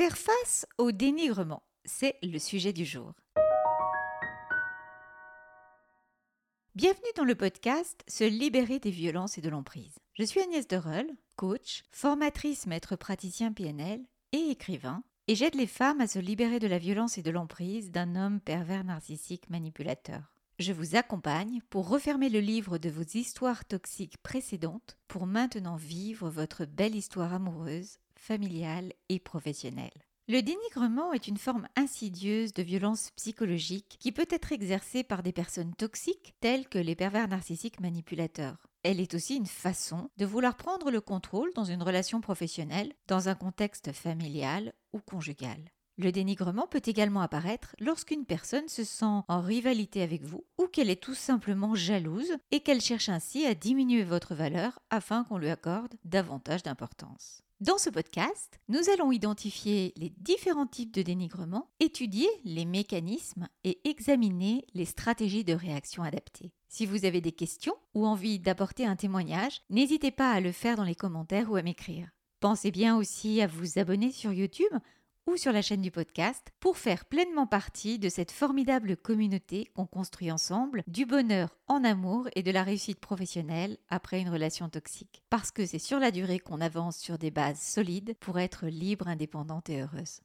Faire face au dénigrement, c'est le sujet du jour. Bienvenue dans le podcast Se libérer des violences et de l'emprise. Je suis Agnès Derel, coach, formatrice maître praticien PNL et écrivain, et j'aide les femmes à se libérer de la violence et de l'emprise d'un homme pervers narcissique manipulateur. Je vous accompagne pour refermer le livre de vos histoires toxiques précédentes pour maintenant vivre votre belle histoire amoureuse familiale et professionnelle. Le dénigrement est une forme insidieuse de violence psychologique qui peut être exercée par des personnes toxiques telles que les pervers narcissiques manipulateurs. Elle est aussi une façon de vouloir prendre le contrôle dans une relation professionnelle, dans un contexte familial ou conjugal. Le dénigrement peut également apparaître lorsqu'une personne se sent en rivalité avec vous ou qu'elle est tout simplement jalouse et qu'elle cherche ainsi à diminuer votre valeur afin qu'on lui accorde davantage d'importance. Dans ce podcast, nous allons identifier les différents types de dénigrement, étudier les mécanismes et examiner les stratégies de réaction adaptées. Si vous avez des questions ou envie d'apporter un témoignage, n'hésitez pas à le faire dans les commentaires ou à m'écrire. Pensez bien aussi à vous abonner sur YouTube sur la chaîne du podcast pour faire pleinement partie de cette formidable communauté qu'on construit ensemble du bonheur en amour et de la réussite professionnelle après une relation toxique. Parce que c'est sur la durée qu'on avance sur des bases solides pour être libre, indépendante et heureuse.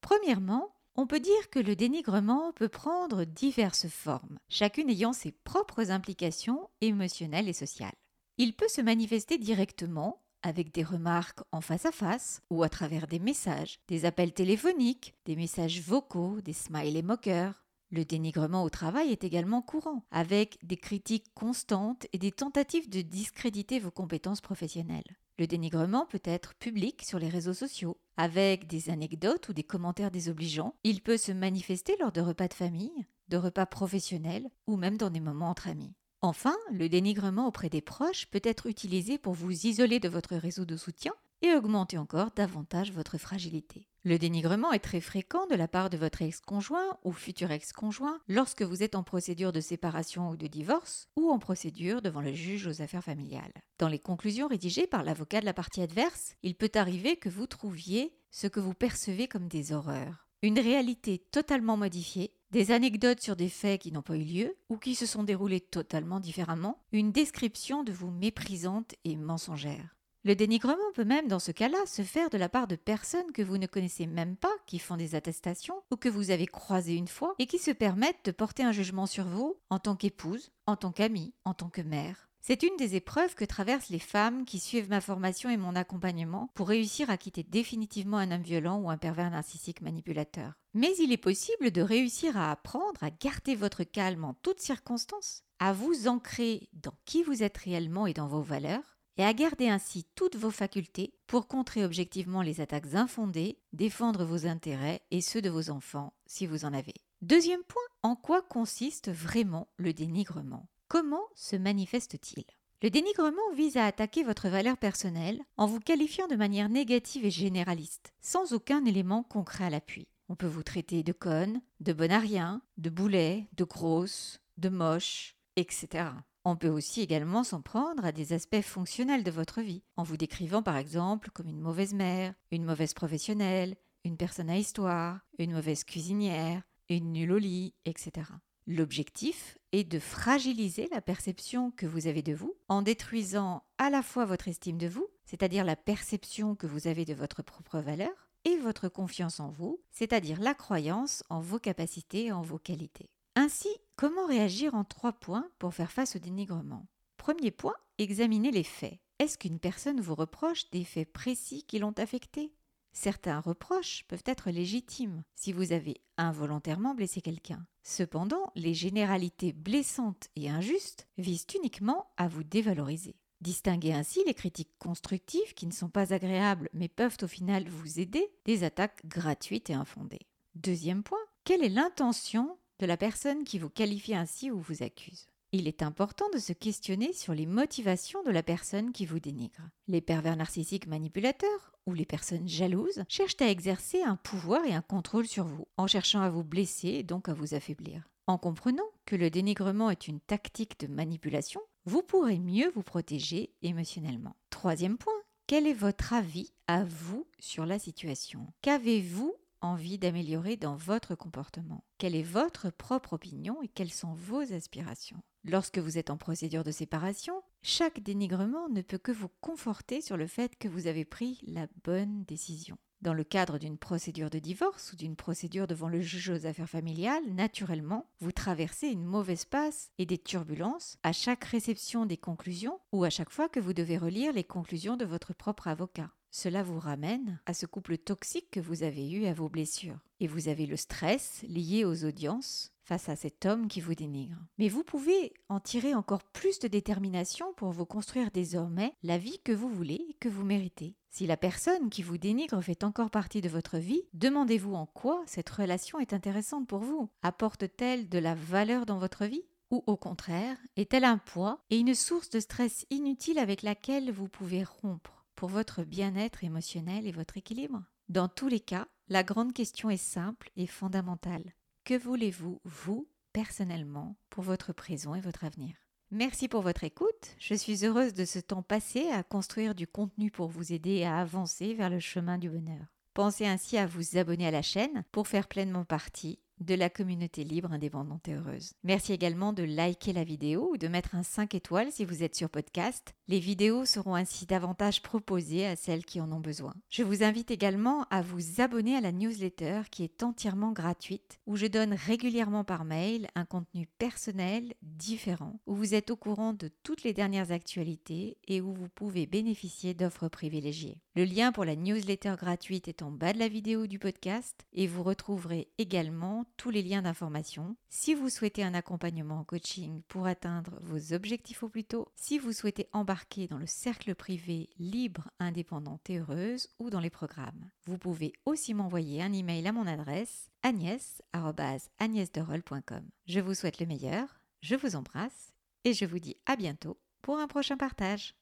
Premièrement, on peut dire que le dénigrement peut prendre diverses formes, chacune ayant ses propres implications émotionnelles et sociales. Il peut se manifester directement avec des remarques en face à face ou à travers des messages, des appels téléphoniques, des messages vocaux, des smileys moqueurs. Le dénigrement au travail est également courant, avec des critiques constantes et des tentatives de discréditer vos compétences professionnelles. Le dénigrement peut être public sur les réseaux sociaux, avec des anecdotes ou des commentaires désobligeants. Il peut se manifester lors de repas de famille, de repas professionnels ou même dans des moments entre amis. Enfin, le dénigrement auprès des proches peut être utilisé pour vous isoler de votre réseau de soutien et augmenter encore davantage votre fragilité. Le dénigrement est très fréquent de la part de votre ex-conjoint ou futur ex-conjoint lorsque vous êtes en procédure de séparation ou de divorce ou en procédure devant le juge aux affaires familiales. Dans les conclusions rédigées par l'avocat de la partie adverse, il peut arriver que vous trouviez ce que vous percevez comme des horreurs. Une réalité totalement modifiée des anecdotes sur des faits qui n'ont pas eu lieu ou qui se sont déroulés totalement différemment, une description de vous méprisante et mensongère. Le dénigrement peut même dans ce cas-là se faire de la part de personnes que vous ne connaissez même pas, qui font des attestations ou que vous avez croisées une fois et qui se permettent de porter un jugement sur vous en tant qu'épouse, en tant qu'amie, en tant que mère. C'est une des épreuves que traversent les femmes qui suivent ma formation et mon accompagnement pour réussir à quitter définitivement un homme violent ou un pervers narcissique manipulateur. Mais il est possible de réussir à apprendre à garder votre calme en toutes circonstances, à vous ancrer dans qui vous êtes réellement et dans vos valeurs, et à garder ainsi toutes vos facultés pour contrer objectivement les attaques infondées, défendre vos intérêts et ceux de vos enfants si vous en avez. Deuxième point, en quoi consiste vraiment le dénigrement? Comment se manifeste-t-il? Le dénigrement vise à attaquer votre valeur personnelle en vous qualifiant de manière négative et généraliste, sans aucun élément concret à l'appui. On peut vous traiter de conne, de bon à rien, de boulet, de grosse, de moche, etc. On peut aussi également s'en prendre à des aspects fonctionnels de votre vie, en vous décrivant par exemple comme une mauvaise mère, une mauvaise professionnelle, une personne à histoire, une mauvaise cuisinière, une nulle au lit, etc. L'objectif est de fragiliser la perception que vous avez de vous en détruisant à la fois votre estime de vous, c'est-à-dire la perception que vous avez de votre propre valeur, et votre confiance en vous, c'est-à-dire la croyance en vos capacités et en vos qualités. Ainsi, comment réagir en trois points pour faire face au dénigrement? Premier point, examinez les faits. Est-ce qu'une personne vous reproche des faits précis qui l'ont affecté? Certains reproches peuvent être légitimes si vous avez involontairement blessé quelqu'un. Cependant, les généralités blessantes et injustes visent uniquement à vous dévaloriser. Distinguez ainsi les critiques constructives qui ne sont pas agréables mais peuvent au final vous aider des attaques gratuites et infondées. Deuxième point, quelle est l'intention de la personne qui vous qualifie ainsi ou vous accuse? Il est important de se questionner sur les motivations de la personne qui vous dénigre. Les pervers narcissiques manipulateurs ou les personnes jalouses cherchent à exercer un pouvoir et un contrôle sur vous, en cherchant à vous blesser et donc à vous affaiblir. En comprenant que le dénigrement est une tactique de manipulation, vous pourrez mieux vous protéger émotionnellement. Troisième point, Quel est votre avis à vous sur la situation? Qu'avez-vous envie d'améliorer dans votre comportement? Quelle est votre propre opinion et quelles sont vos aspirations? Lorsque vous êtes en procédure de séparation, chaque dénigrement ne peut que vous conforter sur le fait que vous avez pris la bonne décision. Dans le cadre d'une procédure de divorce ou d'une procédure devant le juge aux affaires familiales, naturellement, vous traversez une mauvaise passe et des turbulences à chaque réception des conclusions ou à chaque fois que vous devez relire les conclusions de votre propre avocat. Cela vous ramène à ce couple toxique que vous avez eu à vos blessures. Et vous avez le stress lié aux audiences face à cet homme qui vous dénigre. Mais vous pouvez en tirer encore plus de détermination pour vous construire désormais la vie que vous voulez et que vous méritez. Si la personne qui vous dénigre fait encore partie de votre vie, demandez-vous en quoi cette relation est intéressante pour vous. Apporte-t-elle de la valeur dans votre vie ou au contraire, est-elle un poids et une source de stress inutile avec laquelle vous pouvez rompre pour votre bien-être émotionnel et votre équilibre? Dans tous les cas, la grande question est simple et fondamentale. Que voulez-vous, vous, personnellement, pour votre présent et votre avenir? Merci pour votre écoute. Je suis heureuse de ce temps passé à construire du contenu pour vous aider à avancer vers le chemin du bonheur. Pensez ainsi à vous abonner à la chaîne pour faire pleinement partie de la communauté libre, indépendante et heureuse. Merci également de liker la vidéo ou de mettre un 5 étoiles si vous êtes sur podcast. Les vidéos seront ainsi davantage proposées à celles qui en ont besoin. Je vous invite également à vous abonner à la newsletter qui est entièrement gratuite, où je donne régulièrement par mail un contenu personnel différent, où vous êtes au courant de toutes les dernières actualités et où vous pouvez bénéficier d'offres privilégiées. Le lien pour la newsletter gratuite est en bas de la vidéo du podcast et vous retrouverez également tous les liens d'information. Si vous souhaitez un accompagnement en coaching pour atteindre vos objectifs au plus tôt, si vous souhaitez embarquer dans le cercle privé libre, indépendante et heureuse ou dans les programmes, vous pouvez aussi m'envoyer un email à mon adresse agnès.agnèsderol.com. Je vous souhaite le meilleur, je vous embrasse et je vous dis à bientôt pour un prochain partage.